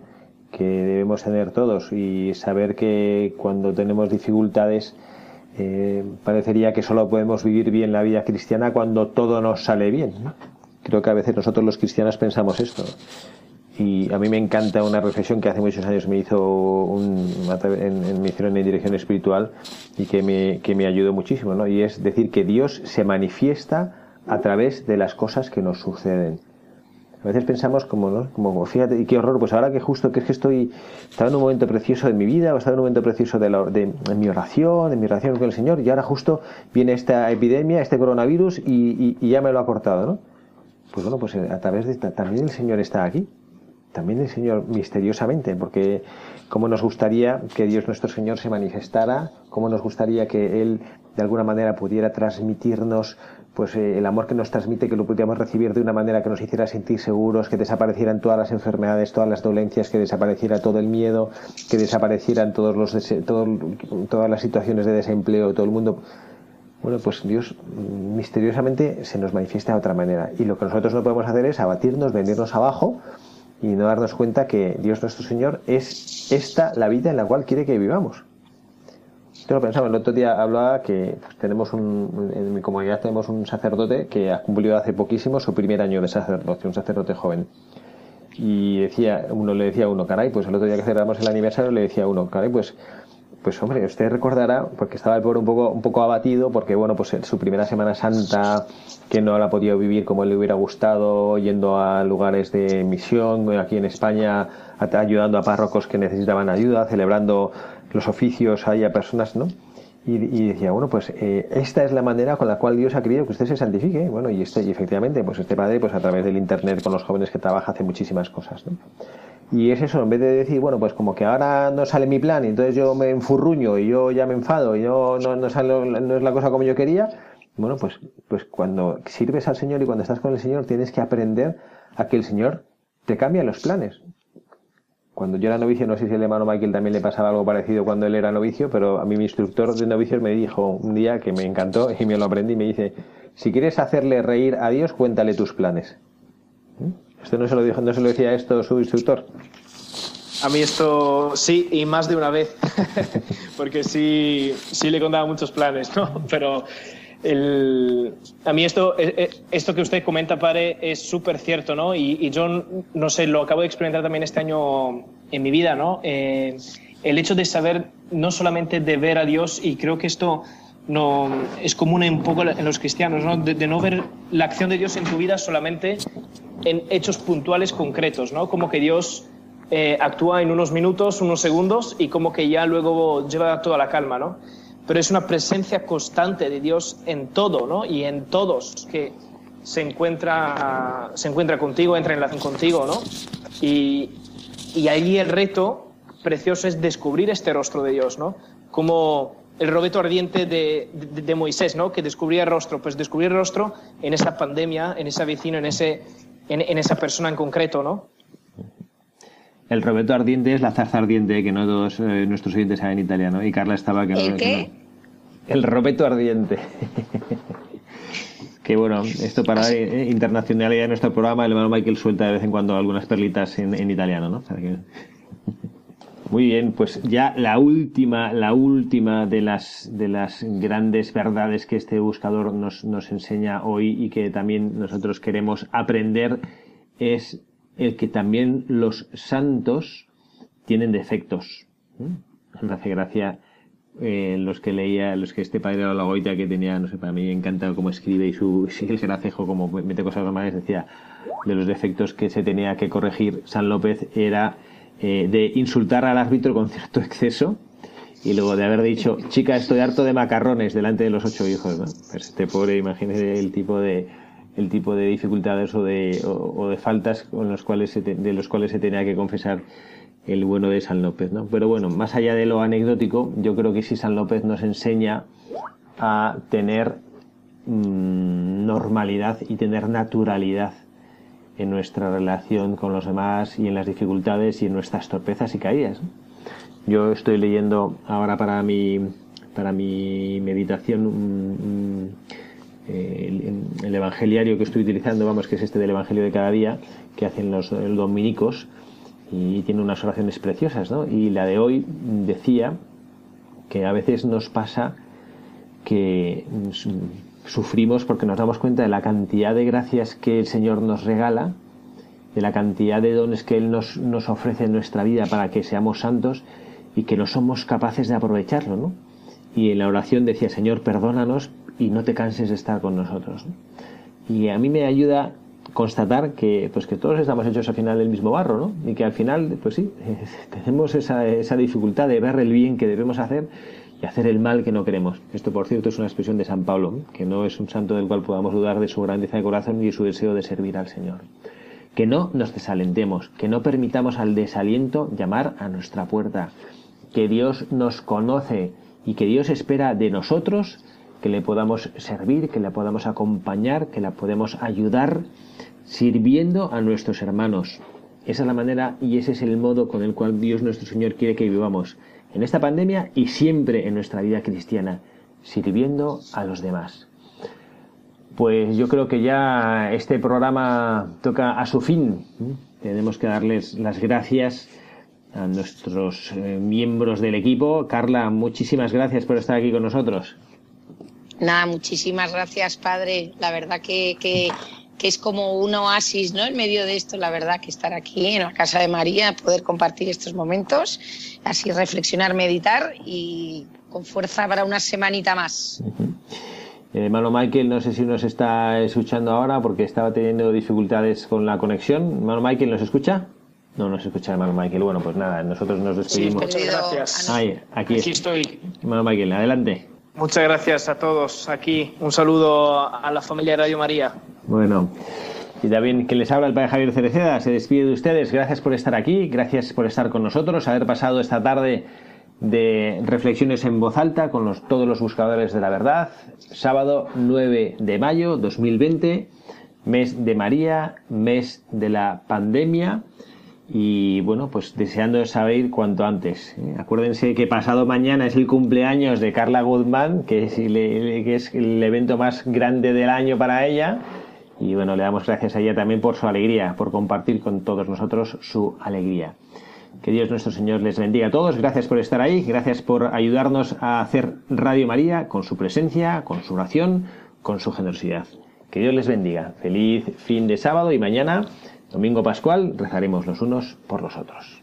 que debemos tener todos y saber que cuando tenemos dificultades eh, parecería que solo podemos vivir bien la vida cristiana cuando todo nos sale bien. Creo que a veces nosotros los cristianos pensamos esto. Y a mí me encanta una reflexión que hace muchos años me hizo un, en, me hicieron en dirección espiritual y que me, que me ayudó muchísimo, ¿no? Y es decir que Dios se manifiesta a través de las cosas que nos suceden. A veces pensamos como, ¿no? Como, fíjate, y qué horror, pues ahora que justo que es que estoy, estaba en un momento precioso de mi vida, o estaba en un momento precioso de, la, de, mi oración, de mi relación con el Señor, y ahora justo viene esta epidemia, este coronavirus, y, y, ya me lo ha cortado, ¿no? Pues bueno, pues a través de, también el Señor está aquí también el Señor misteriosamente, porque cómo nos gustaría que Dios nuestro Señor se manifestara, cómo nos gustaría que Él de alguna manera pudiera transmitirnos pues eh, el amor que nos transmite, que lo pudiéramos recibir de una manera que nos hiciera sentir seguros, que desaparecieran todas las enfermedades, todas las dolencias, que desapareciera todo el miedo, que desaparecieran todos los todas las situaciones de desempleo, todo el mundo. Bueno, pues Dios misteriosamente se nos manifiesta de otra manera. Y lo que nosotros no podemos hacer es abatirnos, venirnos abajo y no darnos cuenta que Dios nuestro Señor es esta la vida en la cual quiere que vivamos. Yo lo pensaba, el otro día hablaba que pues, tenemos un, en mi comunidad tenemos un sacerdote que ha cumplido hace poquísimo su primer año de sacerdote, un sacerdote joven. Y decía, uno le decía a uno, caray, pues el otro día que celebramos el aniversario le decía a uno, caray, pues pues hombre, usted recordará, porque estaba el pobre un poco, un poco abatido, porque bueno, pues su primera Semana Santa, que no la podido vivir como le hubiera gustado, yendo a lugares de misión aquí en España, ayudando a párrocos que necesitaban ayuda, celebrando los oficios ahí a personas, ¿no? Y, decía, bueno, pues eh, esta es la manera con la cual Dios ha querido que usted se santifique. Bueno, y, este, y efectivamente, pues este padre, pues a través del Internet con los jóvenes que trabaja, hace muchísimas cosas, ¿no? Y es eso, en vez de decir, bueno, pues como que ahora no sale mi plan y entonces yo me enfurruño y yo ya me enfado y yo no, no, sale, no es la cosa como yo quería, bueno, pues, pues cuando sirves al Señor y cuando estás con el Señor tienes que aprender a que el Señor te cambia los planes. Cuando yo era novicio, no sé si el hermano Michael también le pasaba algo parecido cuando él era novicio, pero a mí mi instructor de novicios me dijo un día que me encantó y me lo aprendí y me dice, si quieres hacerle reír a Dios, cuéntale tus planes. ¿Mm? ¿Esto no se lo, dijo, no se lo decía esto su instructor? A mí esto sí, y más de una vez, <laughs> porque sí, sí le contaba muchos planes, ¿no? Pero el, a mí esto, eh, eh, esto que usted comenta, padre, es súper cierto, ¿no? Y, yo, no sé, lo acabo de experimentar también este año en mi vida, ¿no? Eh, el hecho de saber, no solamente de ver a Dios, y creo que esto no, es común un poco en los cristianos, ¿no? De, no ver la acción de Dios en tu vida solamente en hechos puntuales concretos, ¿no? Como que Dios actúa en unos minutos, unos segundos, y como que ya luego lleva toda la calma, ¿no? pero es una presencia constante de Dios en todo, ¿no? Y en todos que se encuentra, se encuentra contigo, entra en relación contigo, ¿no? Y, y ahí el reto precioso es descubrir este rostro de Dios, ¿no? Como el robeto ardiente de, de, Moisés, ¿no? Que descubría el rostro, pues descubrir el rostro en esa pandemia, en ese vecino, en, ese, en, esa persona en concreto, ¿no? El robeto ardiente es la zarza ardiente, que no todos eh, nuestros oyentes saben italiano. Y Carla estaba que no. ¿El qué? El robeto ardiente. <laughs> que bueno, esto para eh, internacionalidad de nuestro programa, el hermano Michael suelta de vez en cuando algunas perlitas en, italiano, ¿no? Muy bien, pues ya la última, la última de las, de las grandes verdades que este buscador nos, nos enseña hoy y que también nosotros queremos aprender es el que también los santos tienen defectos. Me hace gracia eh, los que leía, los que este padre de la goita que tenía, no sé, para mí me encanta cómo escribe y su <laughs> el gracejo como mete cosas normales, decía, de los defectos que se tenía que corregir San López era eh, de insultar al árbitro con cierto exceso y luego de haber dicho, chica, estoy harto de macarrones delante de los ocho hijos, ¿no? Pues este pobre, imagínese el tipo de el tipo de dificultades o de, o, de faltas con los cuales de los cuales se tenía que confesar el bueno de San López. ¿no? Pero bueno, más allá de lo anecdótico, yo creo que sí San López nos enseña a tener mm, normalidad y tener naturalidad en nuestra relación con los demás y en las dificultades y en nuestras torpezas y caídas. Yo estoy leyendo ahora para mi, para mi meditación el, el, evangeliario que estoy utilizando, vamos, que es este del Evangelio de cada día, que hacen los, dominicos, y tiene unas oraciones preciosas, ¿no? Y la de hoy decía que a veces nos pasa que sufrimos porque nos damos cuenta de la cantidad de gracias que el Señor nos regala, de la cantidad de dones que Él nos, nos ofrece en nuestra vida para que seamos santos y que no somos capaces de aprovecharlo, ¿no? Y en la oración decía, Señor, perdónanos y no te canses de estar con nosotros. Y a mí me ayuda constatar que pues que todos estamos hechos al final del mismo barro, ¿no? Y que al final, pues sí, <laughs> tenemos esa, esa dificultad de ver el bien que debemos hacer y hacer el mal que no queremos. Esto, por cierto, es una expresión de San Pablo, que no es un santo del cual podamos dudar de su grandeza de corazón y de su deseo de servir al Señor. que no nos desalentemos, que no permitamos al desaliento llamar a nuestra puerta, que Dios nos conoce y que Dios espera de nosotros que le podamos servir, que la podamos acompañar, que la podemos ayudar sirviendo a nuestros hermanos. Esa es la manera y ese es el modo con el cual Dios nuestro Señor quiere que vivamos en esta pandemia y siempre en nuestra vida cristiana, sirviendo a los demás. Pues yo creo que ya este programa toca a su fin. Tenemos que darles las gracias a nuestros eh, miembros del equipo. Carla, muchísimas gracias por estar aquí con nosotros. Nada, muchísimas gracias, padre. La verdad que, que, que, es como un oasis, ¿no? En medio de esto, la verdad que estar aquí en la casa de María, poder compartir estos momentos, así reflexionar, meditar y con fuerza para una semanita más. Uh -huh. Eh, hermano Michael, no sé si nos está escuchando ahora porque estaba teniendo dificultades con la conexión. Hermano Michael, ¿nos escucha? No nos escucha hermano Michael. Bueno, pues nada, nosotros nos despedimos. Sí, muchas gracias. Aquí, aquí estoy. Hermano Michael, adelante. Muchas gracias a todos aquí. Un saludo a la familia Radio María. Bueno. Y también que les habla el Padre Javier Cereceda, se despide de ustedes. Gracias por estar aquí, gracias por estar con nosotros, haber pasado esta tarde de reflexiones en voz alta con todos los buscadores de la verdad. Sábado 9 de mayo 2020, mes de María, mes de la pandemia. Y bueno, pues deseando saber cuanto antes. ¿eh? Acuérdense que pasado mañana es el cumpleaños de Carla Goodman, que es, que es el evento más grande del año para ella. Y bueno, le damos gracias a ella también por su alegría, por compartir con todos nosotros su alegría. Que Dios nuestro Señor les bendiga a todos. Gracias por estar ahí. Gracias por ayudarnos a hacer Radio María con su presencia, con su oración, con su generosidad. Que Dios les bendiga. Feliz fin de sábado y mañana, domingo pascual, rezaremos los unos por los otros.